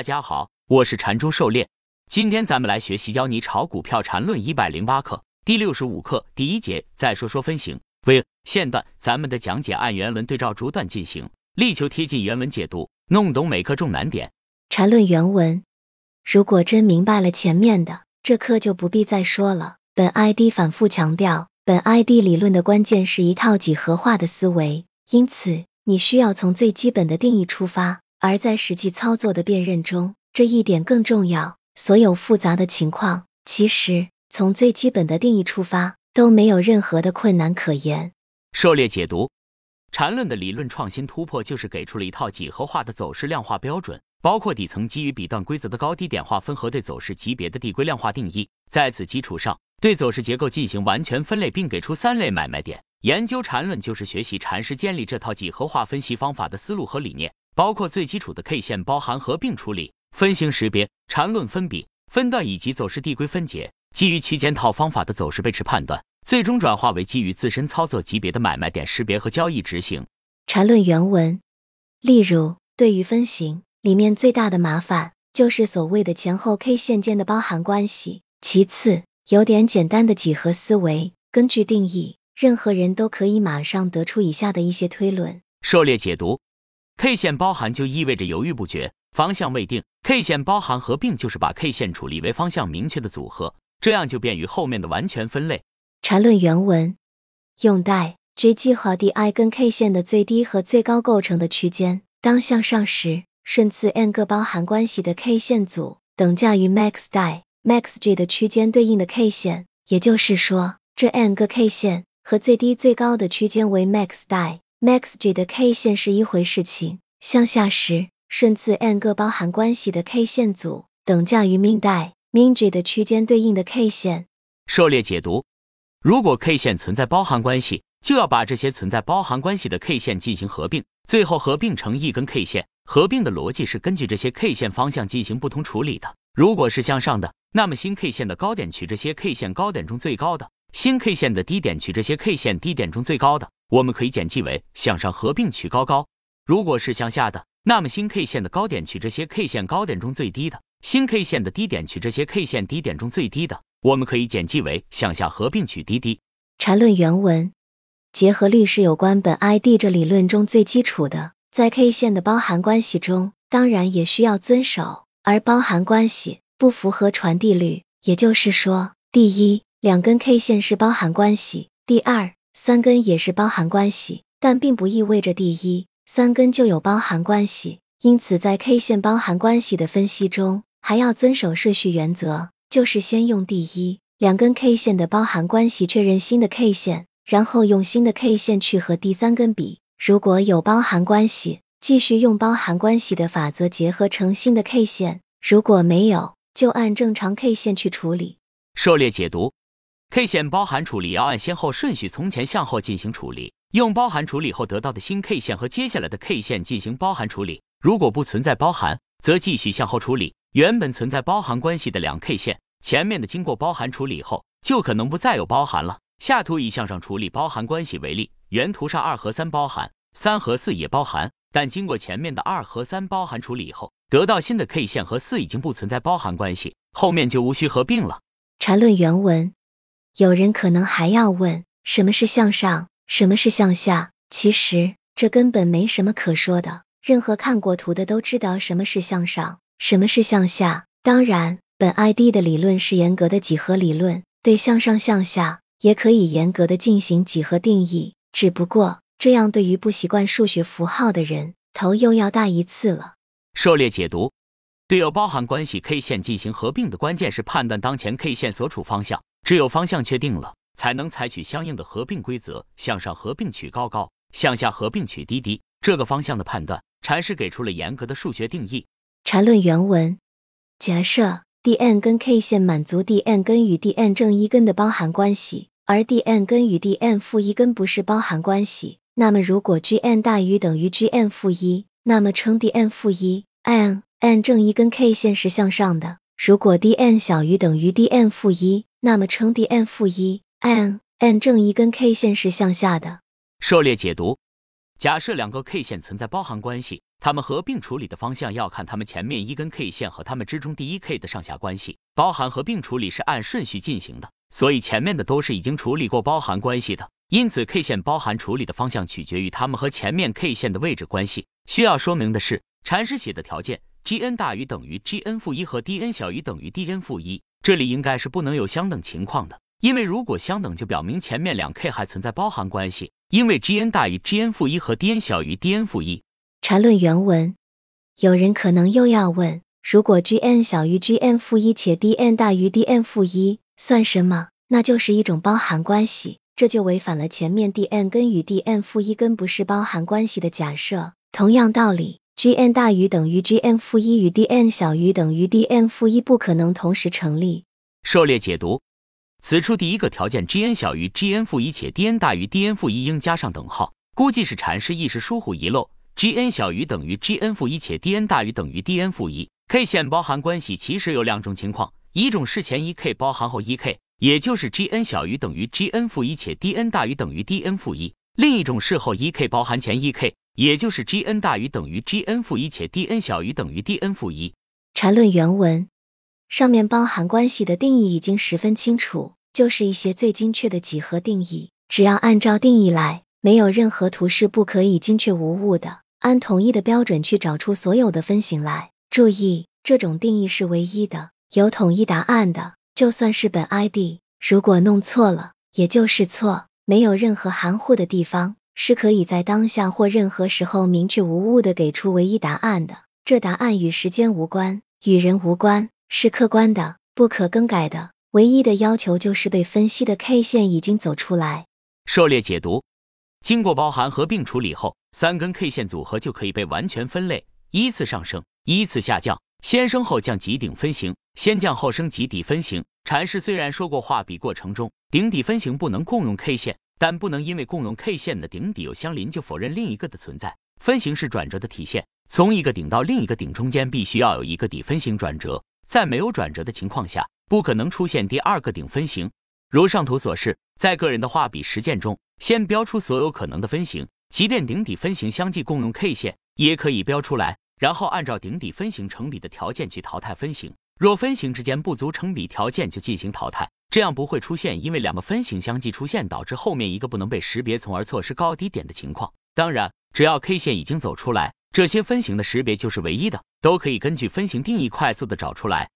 大家好，我是禅中狩猎。今天咱们来学习教你炒股票禅论一百零八课第六十五课第一节。再说说分型。为现段咱们的讲解按原文对照逐段进行，力求贴近原文解读，弄懂每课重难点。禅论原文。如果真明白了前面的，这课就不必再说了。本 ID 反复强调，本 ID 理论的关键是一套几何化的思维，因此你需要从最基本的定义出发。而在实际操作的辨认中，这一点更重要。所有复杂的情况，其实从最基本的定义出发，都没有任何的困难可言。狩猎解读缠论的理论创新突破，就是给出了一套几何化的走势量化标准，包括底层基于笔段规则的高低点划分和对走势级别的递归量化定义。在此基础上，对走势结构进行完全分类，并给出三类买卖点。研究缠论就是学习禅师建立这套几何化分析方法的思路和理念。包括最基础的 K 线包含合并处理、分形识别、缠论分比、分段以及走势递归分解，基于区间套方法的走势背驰判断，最终转化为基于自身操作级别的买卖点识别和交易执行。缠论原文，例如，对于分形里面最大的麻烦就是所谓的前后 K 线间的包含关系。其次，有点简单的几何思维，根据定义，任何人都可以马上得出以下的一些推论。狩猎解读。K 线包含就意味着犹豫不决，方向未定；K 线包含合并就是把 K 线处理为方向明确的组合，这样就便于后面的完全分类。缠论原文用代 G 和 DI 跟 K 线的最低和最高构成的区间，当向上时，顺次 n 个包含关系的 K 线组等价于 max di max G 的区间对应的 K 线，也就是说，这 n 个 K 线和最低最高的区间为 max di。Max G 的 K 线是一回事情，向下时顺次 n 个包含关系的 K 线组等价于 min die min G 的区间对应的 K 线。狩猎解读：如果 K 线存在包含关系，就要把这些存在包含关系的 K 线进行合并，最后合并成一根 K 线。合并的逻辑是根据这些 K 线方向进行不同处理的。如果是向上的，那么新 K 线的高点取这些 K 线高点中最高的；新 K 线的低点取这些 K 线低点中最高的。我们可以简记为向上合并取高高。如果是向下的，那么新 K 线的高点取这些 K 线高点中最低的，新 K 线的低点取这些 K 线低点中最低的。我们可以简记为向下合并取低低。缠论原文，结合律是有关本 ID 这理论中最基础的，在 K 线的包含关系中，当然也需要遵守。而包含关系不符合传递律，也就是说，第一，两根 K 线是包含关系；第二。三根也是包含关系，但并不意味着第一三根就有包含关系。因此，在 K 线包含关系的分析中，还要遵守顺序原则，就是先用第一两根 K 线的包含关系确认新的 K 线，然后用新的 K 线去和第三根比。如果有包含关系，继续用包含关系的法则结合成新的 K 线；如果没有，就按正常 K 线去处理。狩猎解读。K 线包含处理要按先后顺序从前向后进行处理，用包含处理后得到的新 K 线和接下来的 K 线进行包含处理。如果不存在包含，则继续向后处理原本存在包含关系的两 K 线，前面的经过包含处理后就可能不再有包含了。下图以向上处理包含关系为例，原图上二和三包含，三和四也包含，但经过前面的二和三包含处理后，得到新的 K 线和四已经不存在包含关系，后面就无需合并了。缠论原文。有人可能还要问，什么是向上，什么是向下？其实这根本没什么可说的。任何看过图的都知道什么是向上，什么是向下。当然，本 ID 的理论是严格的几何理论，对向上向下也可以严格的进行几何定义。只不过这样对于不习惯数学符号的人，头又要大一次了。狩猎解读，对有包含关系 K 线进行合并的关键是判断当前 K 线所处方向。只有方向确定了，才能采取相应的合并规则，向上合并取高高，向下合并取低低。这个方向的判断，禅师给出了严格的数学定义。禅论原文：假设 D n 跟 K 线满足 D n 根与 D n 正一根的包含关系，而 D n 根与 D n 负一根不是包含关系，那么如果 G n 大于等于 G n 负一，那么称 D n 负一 n n 正一根 K 线是向上的；如果 D n 小于等于 D n 负一，那么称 D n 负一 n n 正一根 K 线是向下的。狩猎解读：假设两个 K 线存在包含关系，它们合并处理的方向要看它们前面一根 K 线和它们之中第一 K 的上下关系。包含合并处理是按顺序进行的，所以前面的都是已经处理过包含关系的。因此，K 线包含处理的方向取决于它们和前面 K 线的位置关系。需要说明的是，禅师写的条件 Gn 大于等于 Gn 负一和 Dn 小于等于 Dn 负一，这里应该是不能有相等情况的，因为如果相等，就表明前面两 K 还存在包含关系。因为 Gn 大于 Gn 负一和 Dn 小于 Dn 负一。缠论原文，有人可能又要问：如果 Gn 小于 Gn 负一且 Dn 大于 Dn 负一，算什么？那就是一种包含关系。这就违反了前面 Dn 根与 Dn 负一根不是包含关系的假设。同样道理，Gn 大于等于 Gn 负一与 Dn 小于等于 Dn 负一不可能同时成立。狩猎解读：此处第一个条件 Gn 小于 Gn 负一且 Dn 大于 Dn 负一应加上等号，估计是禅师一时疏忽遗漏。Gn 小于等于 Gn 负一且 Dn 大于等于 Dn 负一。K 线包含关系其实有两种情况，一种是前一 K 包含后一 K。也就是 Gn 小于等于 Gn 负一且 Dn 大于等于 Dn 负一，另一种是后一 k 包含前一 k，也就是 Gn 大于等于 Gn 负一且 Dn 小于等于 Dn 负一。缠论原文上面包含关系的定义已经十分清楚，就是一些最精确的几何定义，只要按照定义来，没有任何图示不可以精确无误的按统一的标准去找出所有的分形来。注意，这种定义是唯一的，有统一答案的。就算是本 ID，如果弄错了，也就是错，没有任何含糊的地方，是可以在当下或任何时候明确无误的给出唯一答案的。这答案与时间无关，与人无关，是客观的，不可更改的。唯一的要求就是被分析的 K 线已经走出来。狩猎解读：经过包含合并处理后，三根 K 线组合就可以被完全分类，依次上升，依次下降。先升后降极顶分型，先降后升极底分型。禅师虽然说过画笔过程中顶底分型不能共用 K 线，但不能因为共用 K 线的顶底有相邻就否认另一个的存在。分型是转折的体现，从一个顶到另一个顶中间必须要有一个底分型转折，在没有转折的情况下，不可能出现第二个顶分型。如上图所示，在个人的画笔实践中，先标出所有可能的分型，即便顶底分型相继共用 K 线，也可以标出来。然后按照顶底分型成比的条件去淘汰分型，若分型之间不足成比条件就进行淘汰，这样不会出现因为两个分型相继出现导致后面一个不能被识别，从而错失高低点的情况。当然，只要 K 线已经走出来，这些分型的识别就是唯一的，都可以根据分型定义快速的找出来。